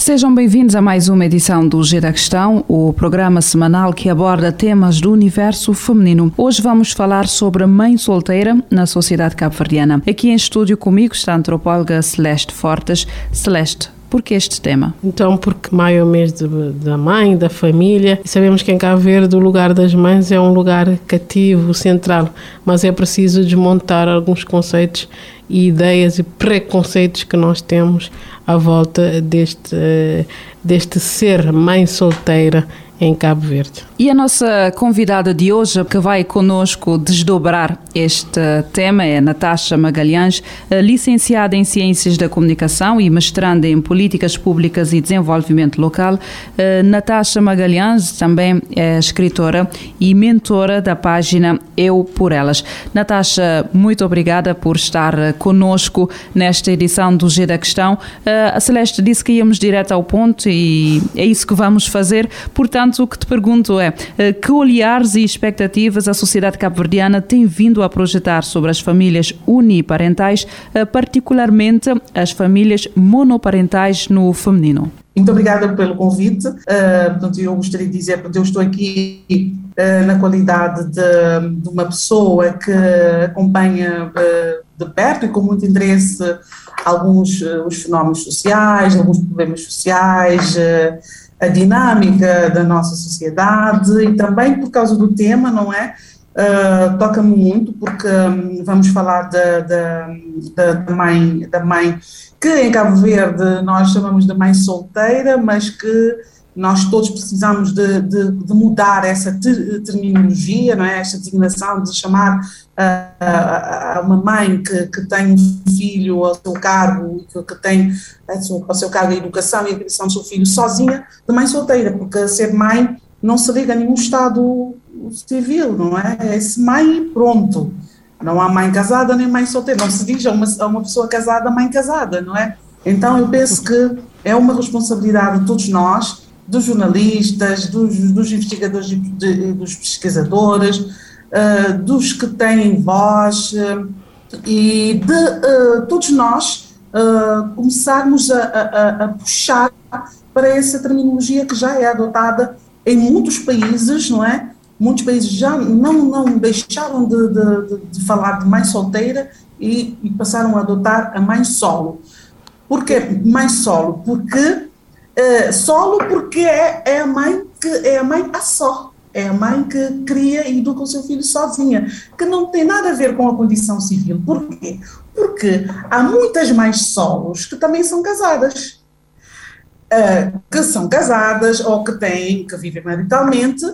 Sejam bem-vindos a mais uma edição do G da Questão, o programa semanal que aborda temas do universo feminino. Hoje vamos falar sobre a mãe solteira na sociedade cabo-verdiana. Aqui em estúdio comigo está a antropóloga Celeste Fortes. Celeste, por que este tema? Então, porque maio é o mês de, da mãe, da família, sabemos que em Cabo Verde o lugar das mães é um lugar cativo, central, mas é preciso desmontar alguns conceitos e ideias e preconceitos que nós temos à volta deste, deste ser mãe solteira em Cabo Verde. E a nossa convidada de hoje, que vai conosco desdobrar este tema, é Natasha Magalhães, licenciada em Ciências da Comunicação e mestranda em Políticas Públicas e Desenvolvimento Local. Natasha Magalhães também é escritora e mentora da página Eu por Elas. Natasha, muito obrigada por estar conosco nesta edição do G da Questão. A Celeste disse que íamos direto ao ponto e é isso que vamos fazer. Portanto, o que te pergunto é que olhares e expectativas a sociedade cabo-verdiana tem vindo a projetar sobre as famílias uniparentais, particularmente as famílias monoparentais no feminino? Muito obrigada pelo convite. Uh, eu gostaria de dizer que eu estou aqui na qualidade de, de, uma pessoa que acompanha de perto e com muito interesse alguns os fenómenos sociais, alguns problemas sociais, a dinâmica da nossa sociedade e também por causa do tema, não é? Uh, Toca-me muito porque um, vamos falar da, da, da, mãe, da mãe que em Cabo Verde nós chamamos de mãe solteira, mas que nós todos precisamos de, de, de mudar essa ter, terminologia, não é? esta designação de chamar a, a, uma mãe que, que tem um filho ao seu cargo, que, que tem ao seu cargo a educação e a criação do seu filho sozinha, de mãe solteira, porque ser mãe não se liga a nenhum estado civil, não é? É mãe pronto. Não há mãe casada nem mãe solteira, não se diz a uma, a uma pessoa casada mãe casada, não é? Então eu penso que é uma responsabilidade de todos nós, dos jornalistas, dos, dos investigadores e dos pesquisadores, uh, dos que têm voz uh, e de uh, todos nós começarmos a, a, a, puxar para essa terminologia que já é adotada em muitos países, não é? Muitos países já não, não deixaram de, de, de falar de mãe solteira e, e, passaram a adotar a mãe solo. Por que mãe solo? Porque solo porque é, é a mãe que é a mãe a só é a mãe que cria e educa o seu filho sozinha, que não tem nada a ver com a condição civil. Por quê? Porque há muitas mães solos que também são casadas. Uh, que são casadas ou que têm, que vivem maritalmente,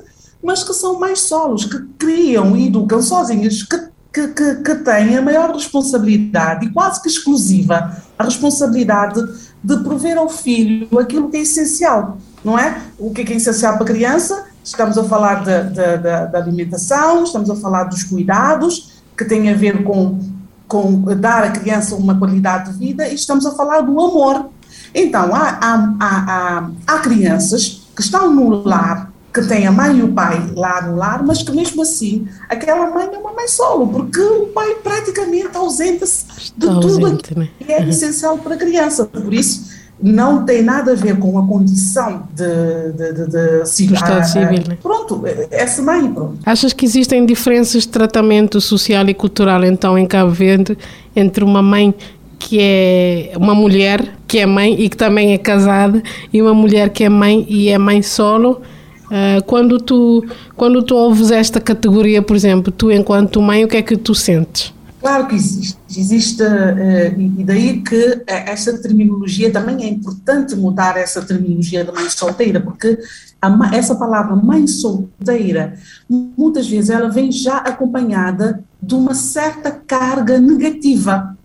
mas que são mais solos, que criam e educam sozinhas, que, que, que, que têm a maior responsabilidade e quase que exclusiva a responsabilidade de prover ao filho aquilo que é essencial, não é? O que é, que é essencial para a criança? estamos a falar da, alimentação, estamos a falar dos cuidados, que têm a ver com, com dar à criança uma qualidade de vida, e estamos a falar do amor. Então, há, há, há, há crianças que estão no lar, que têm a mãe e o pai lá no lar, mas que mesmo assim aquela mãe é uma mãe solo, porque o pai praticamente ausenta-se de Está tudo ausente, né? que é essencial para a criança. Por isso, não tem nada a ver com a condição de, de, de, de civil. Estado civil né? Pronto, essa mãe, pronto. Achas que existem diferenças de tratamento social e cultural, então, em Cabo Verde, entre uma mãe que é uma mulher que é mãe e que também é casada e uma mulher que é mãe e é mãe solo? Uh, quando tu quando tu ouves esta categoria, por exemplo, tu enquanto mãe, o que é que tu sentes? Claro que existe, existe, uh, e daí que essa terminologia também é importante mudar essa terminologia da mãe solteira, porque a, essa palavra mãe solteira, muitas vezes ela vem já acompanhada de uma certa carga negativa,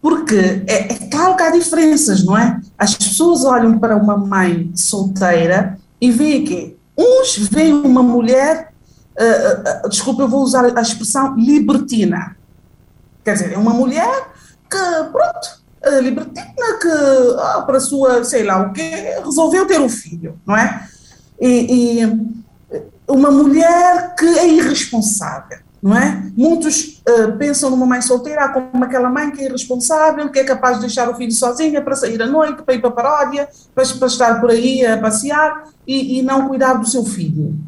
porque é, é claro que há diferenças, não é? As pessoas olham para uma mãe solteira e veem que uns veem uma mulher uh, uh, desculpa, eu vou usar a expressão libertina. Quer dizer, é uma mulher que, pronto, libertina, que ah, para sua, sei lá o quê, resolveu ter um filho, não é? E, e uma mulher que é irresponsável, não é? Muitos uh, pensam numa mãe solteira como aquela mãe que é irresponsável, que é capaz de deixar o filho sozinha para sair à noite, para ir para a paródia, para, para estar por aí a passear e, e, não cuidar do seu filho.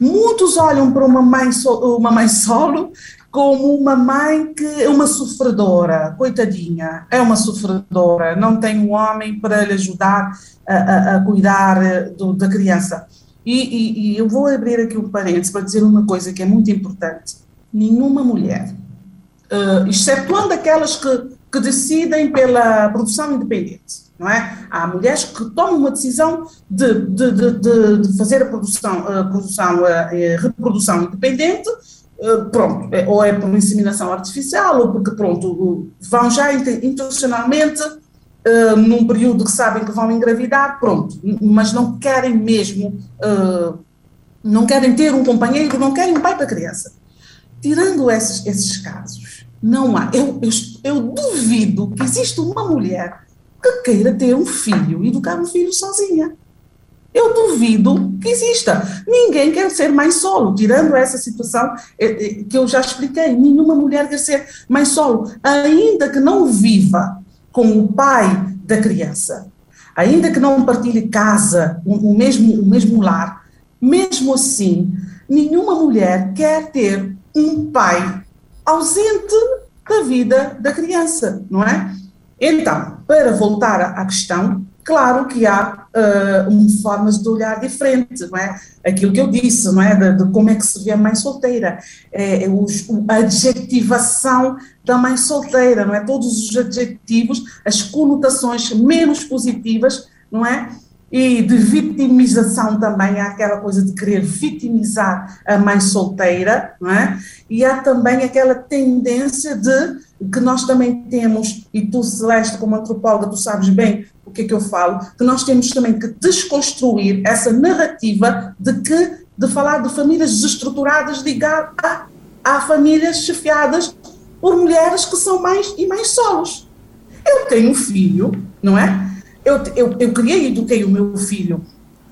Muitos olham para uma mãe, so, uma mãe solo como uma mãe que é uma sofredora, coitadinha, é uma sofredora, não tem um homem para lhe ajudar a, a, a cuidar eh, do, da criança. E, e, e eu vou abrir aqui um parênteses para dizer uma coisa que é muito importante nenhuma mulher, uh, excetuando aquelas que, que decidem pela produção independente. Não é? Há mulheres que tomam uma decisão de, de, de, de fazer a produção, a produção, a, reprodução independente, uh, pronto, é, ou é por inseminação artificial, ou porque, pronto, vão já intencionalmente uh, num período que sabem que vão engravidar, pronto, mas não querem mesmo, uh, não querem ter um companheiro, não querem um pai para a criança. Tirando esses, esses casos, não há. Eu, eu, eu duvido que exista uma mulher que queira ter um filho e educar um filho sozinha. Eu duvido que exista. Ninguém quer ser mãe solo, tirando essa situação eh, eh, que eu já expliquei. Nenhuma mulher quer ser mãe solo, ainda que não viva com o pai da criança, ainda que não partilhe casa, o, mesmo, o mesmo lar. Mesmo assim, nenhuma mulher quer ter um pai ausente da vida da criança, não é? Então, para voltar à questão, claro que há uh, formas de olhar diferentes, não é? Aquilo que eu disse, não é? De, de como é que se vê a mãe solteira, é, é a adjetivação da mãe solteira, não é? Todos os adjetivos, as conotações menos positivas, não é? E de vitimização também, há aquela coisa de querer vitimizar a mãe solteira, não é? E há também aquela tendência de, que nós também temos, e tu, Celeste, como antropóloga, tu sabes bem o que é que eu falo, que nós temos também que desconstruir essa narrativa de que, de falar de famílias desestruturadas ligadas a, a famílias chefiadas por mulheres que são mães e mães solos. Eu tenho um filho, não é? Eu, eu, eu criei e eduquei o meu filho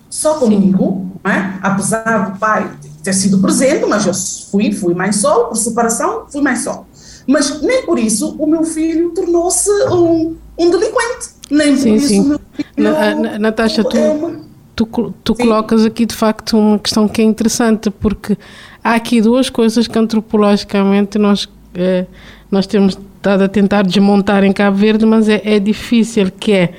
só comigo, é? apesar do pai ter sido presente, mas eu fui, fui mãe solo, por separação, fui mãe solo. Mas nem por isso o meu filho tornou-se um, um delinquente. Nem sim, por isso sim. o meu filho. Na, Natasha, tu, é uma... tu, tu colocas aqui de facto uma questão que é interessante, porque há aqui duas coisas que antropologicamente nós, eh, nós temos estado a tentar desmontar em Cabo Verde, mas é, é difícil, que é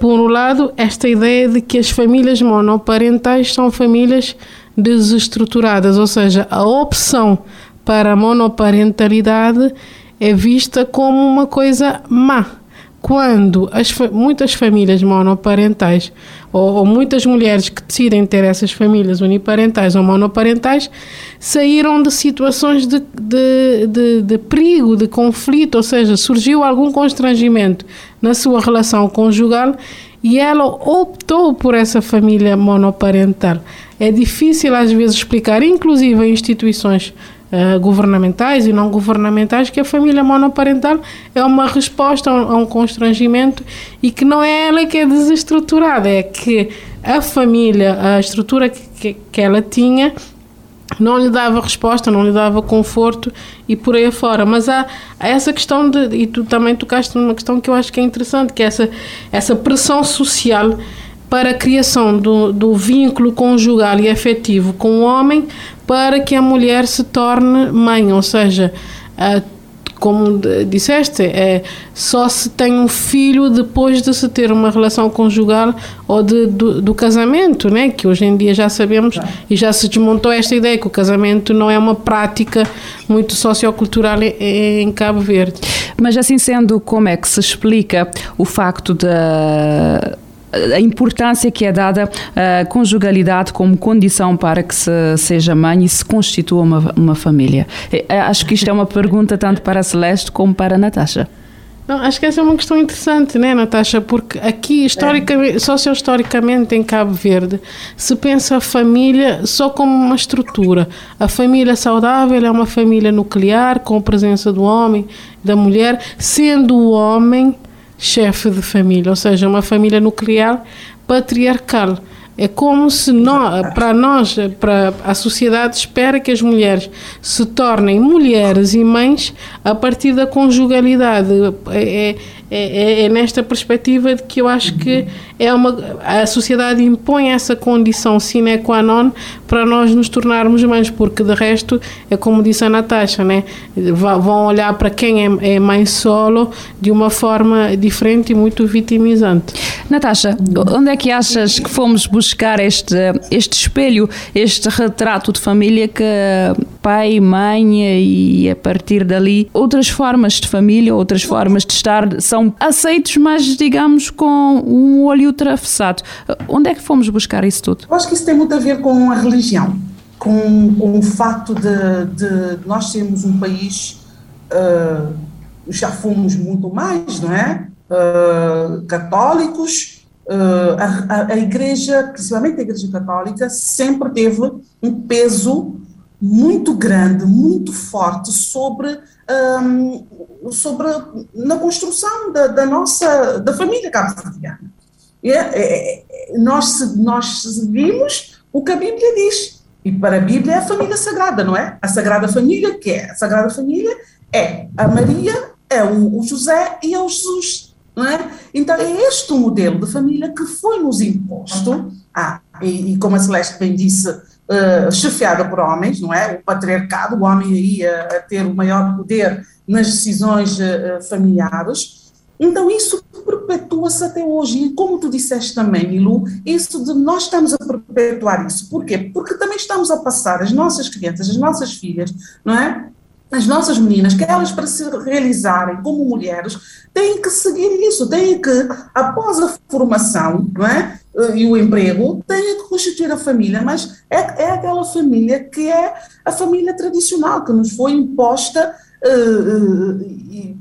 por um lado, esta ideia de que as famílias monoparentais são famílias desestruturadas, ou seja, a opção para a monoparentalidade é vista como uma coisa má quando as, muitas famílias monoparentais ou, ou, muitas mulheres que decidem ter essas famílias uniparentais ou monoparentais saíram de situações de, de, de, de perigo, de conflito, ou seja, surgiu algum constrangimento na sua relação conjugal e ela optou por essa família monoparental. É difícil às vezes explicar, inclusive em instituições uh, governamentais e não governamentais, que a família monoparental é uma resposta a um, a um constrangimento e que não é ela que é desestruturada, é que a família, a estrutura que, que ela tinha, não lhe dava resposta, não lhe dava conforto e por aí afora. Mas há, há, essa questão de, e tu também tocaste numa questão que eu acho que é interessante, que é essa, essa pressão social para a criação do, do vínculo conjugal e afetivo com o homem para que a mulher se torne mãe, ou seja, como disseste, é, só se tem um filho depois de se ter uma relação conjugal ou de, do, do casamento, né? que hoje em dia já sabemos e já se desmontou esta ideia que o casamento não é uma prática muito sociocultural em, em Cabo Verde. Mas assim sendo, como é que se explica o facto de a importância que é dada à conjugalidade como condição para que se seja mãe e se constitua uma, uma família. Acho que isto é uma pergunta tanto para a Celeste como para a Natasha. Não, acho que essa é uma questão interessante, né, Natasha? Porque aqui, historicamente, é. socio-historicamente, em Cabo Verde, se pensa a família só como uma estrutura. A família saudável é uma família nuclear, com a presença do homem, da mulher, sendo o homem chefe de família, ou seja, uma família nuclear patriarcal. É como se nós, para nós, para a sociedade espera que as mulheres se tornem mulheres e mães a partir da conjugalidade. É, é é, é, nesta perspectiva de que eu acho que é uma, a sociedade impõe essa condição sine qua non para nós nos tornarmos mães, porque de resto é como disse a Natasha, né? vão olhar para quem é, é mãe solo de uma forma diferente e muito vitimizante. Natasha, onde é que achas que fomos buscar este, este espelho, este retrato de família que pai, mãe e a partir dali outras formas de família, outras formas de estar são são aceitos, mas digamos com um olho ultrapassado. Onde é que fomos buscar isso tudo? Eu acho que isso tem muito a ver com a religião, com, com o facto de, de, nós sermos um país, uh, já fomos muito mais, não é? Uh, católicos, uh, a, a, Igreja, principalmente a Igreja Católica, sempre teve um peso muito grande, muito forte sobre um, sobre na construção da, da nossa da família cabo-verdiana. É, é, é, nós nós seguimos o que a Bíblia diz e para a Bíblia é a família sagrada, não é? A Sagrada Família que é a Sagrada Família é a Maria, é o, o José e é o Jesus, não é? Então é este o modelo de família que foi nos imposto. Ah, e, e como a Celeste bem disse, uh, chefiada por homens, não é? O patriarcado, o homem aí a, a ter o maior poder nas decisões uh, familiares. Então isso perpetua-se até hoje. E como tu disseste também, Milu, isso de nós estamos a perpetuar isso. Por quê? Porque também estamos a passar as nossas crianças, as nossas filhas, não é? As nossas meninas, que elas para se realizarem como mulheres, têm que seguir isso, têm que, após a formação, não é? Eh, e o emprego, têm que constituir a família, mas é, é aquela família que é a família tradicional, que nos foi imposta uh, e,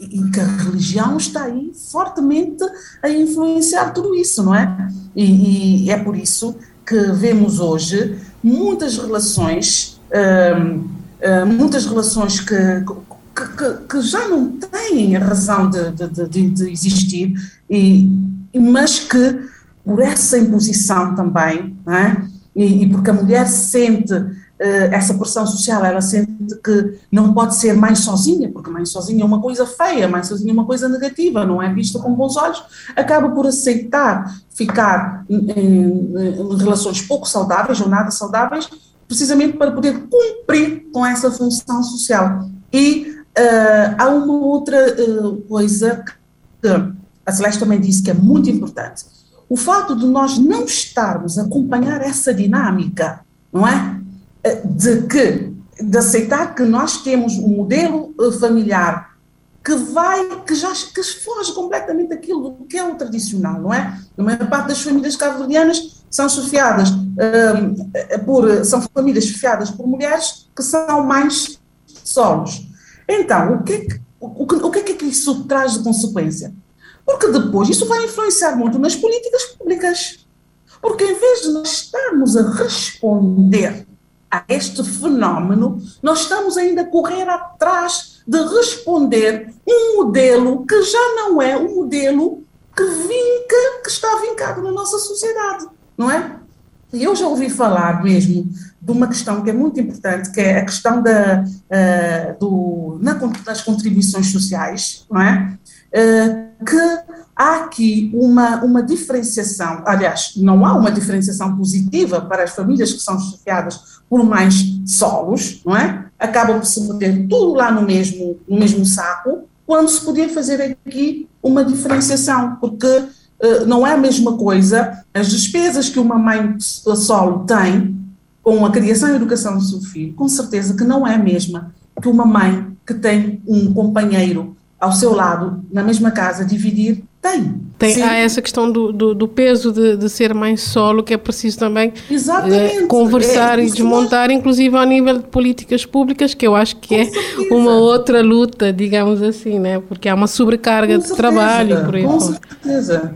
e, que a religião está aí fortemente a influenciar tudo isso, não é? E, e é por isso que vemos hoje muitas relações, uh, muitas relações que, que, que, já não têm razão de, de, de, de existir, e, mas que por essa imposição também, é? e, e porque a mulher sente uh, essa pressão social, ela sente que não pode ser mãe sozinha, porque mãe sozinha é uma coisa feia, mãe sozinha é uma coisa negativa, não é vista com bons olhos, acaba por aceitar ficar em, em, em relações pouco saudáveis ou nada saudáveis, precisamente para poder cumprir com essa função social. E uh, há uma outra uh, coisa que a Celeste também disse que é muito importante, o fato de nós não estarmos a acompanhar essa dinâmica, não é? Eh, de que, de aceitar que nós temos um modelo familiar que vai, que já que foge completamente daquilo que é o tradicional, não é? A maior parte das famílias cabo-verdianas são chefiadas um, eh, por, são famílias chefiadas por mulheres que são mais solos. Então, o que, é que, o, o que é que isso traz de consequência? Porque depois isso vai influenciar muito nas políticas públicas. Porque em vez de nós estarmos a responder a este fenómeno, nós estamos ainda a correr atrás de responder um modelo que já não é o modelo que vinca, que está vincado na nossa sociedade, não é? E eu já ouvi falar mesmo de uma questão que é muito importante, que é a questão da, uh, do, na, das contribuições sociais, não é? Uh, que há aqui uma, uma diferenciação, aliás, não há uma diferenciação positiva para as famílias que são chefiadas por mais solos, não é? Acaba por se meter tudo lá no mesmo, no mesmo saco, quando se podia fazer aqui uma diferenciação, porque não é a mesma coisa as despesas que uma mãe solo tem com a criação e educação do seu filho, com certeza que não é a mesma que uma mãe que tem um companheiro ao seu lado, na mesma casa, dividir, tem. Tem, há essa questão do, do, do peso de, de, ser mãe solo, que é preciso também eh, conversar é, e desmontar, inclusive ao nível de políticas públicas, que eu acho que é uma outra luta, digamos assim, né? porque há uma sobrecarga com de certeza, trabalho por aí Com fora. certeza.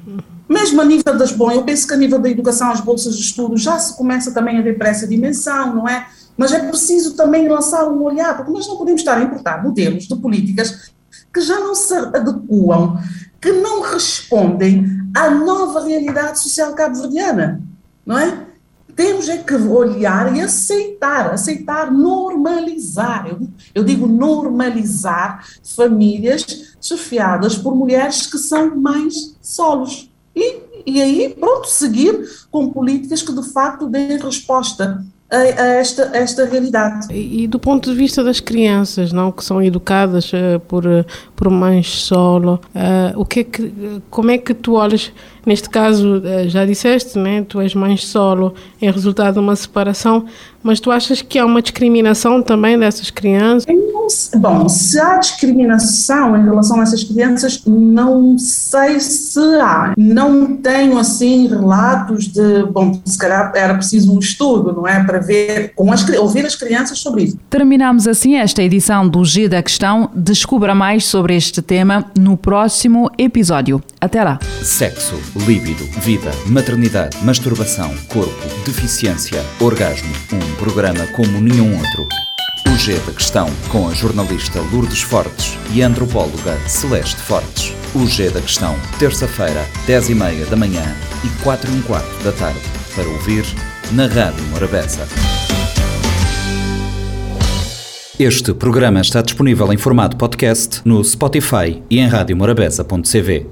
Mesmo a nível das bom, eu penso que a nível da educação, as bolsas de estudo, já se começa também a ver para essa dimensão, não é? Mas é preciso também lançar um olhar, porque nós não podemos estar a importar modelos de políticas que já não se adequam, que não respondem à nova realidade social cabo-verdiana, não é? Temos é que olhar e aceitar, aceitar, normalizar. Eu, eu digo normalizar famílias chefiadas por mulheres que são mães solos. E, e aí, pronto, seguir com políticas que de facto deem resposta a, a esta, a esta realidade. E, e, do ponto de vista das crianças, não que são educadas uh, por, uh, por mães solo, uh, o que é que, como é que tu olhas, neste caso, já disseste, né, tu és mãe solo em resultado de uma separação, mas tu achas que há uma discriminação também dessas crianças? Bom, se há discriminação em relação a essas crianças, não sei se há. Não tenho, assim, relatos de, bom, se calhar era preciso um estudo, não é? Para ver, com as, ouvir as crianças sobre isso. Terminamos assim esta edição do G da Questão. Descubra mais sobre este tema no próximo episódio. Até lá. Sexo, líbido, vida, maternidade, masturbação, corpo, deficiência, orgasmo. Um programa como nenhum outro. O G da Questão, com a jornalista Lourdes Fortes e a antropóloga Celeste Fortes. O G da Questão, terça-feira, 10 e meia da manhã e 4 e um quarto da tarde. Para ouvir na Rádio Morabeza. Este programa está disponível em formato podcast no Spotify e em radiomorabeza.cv.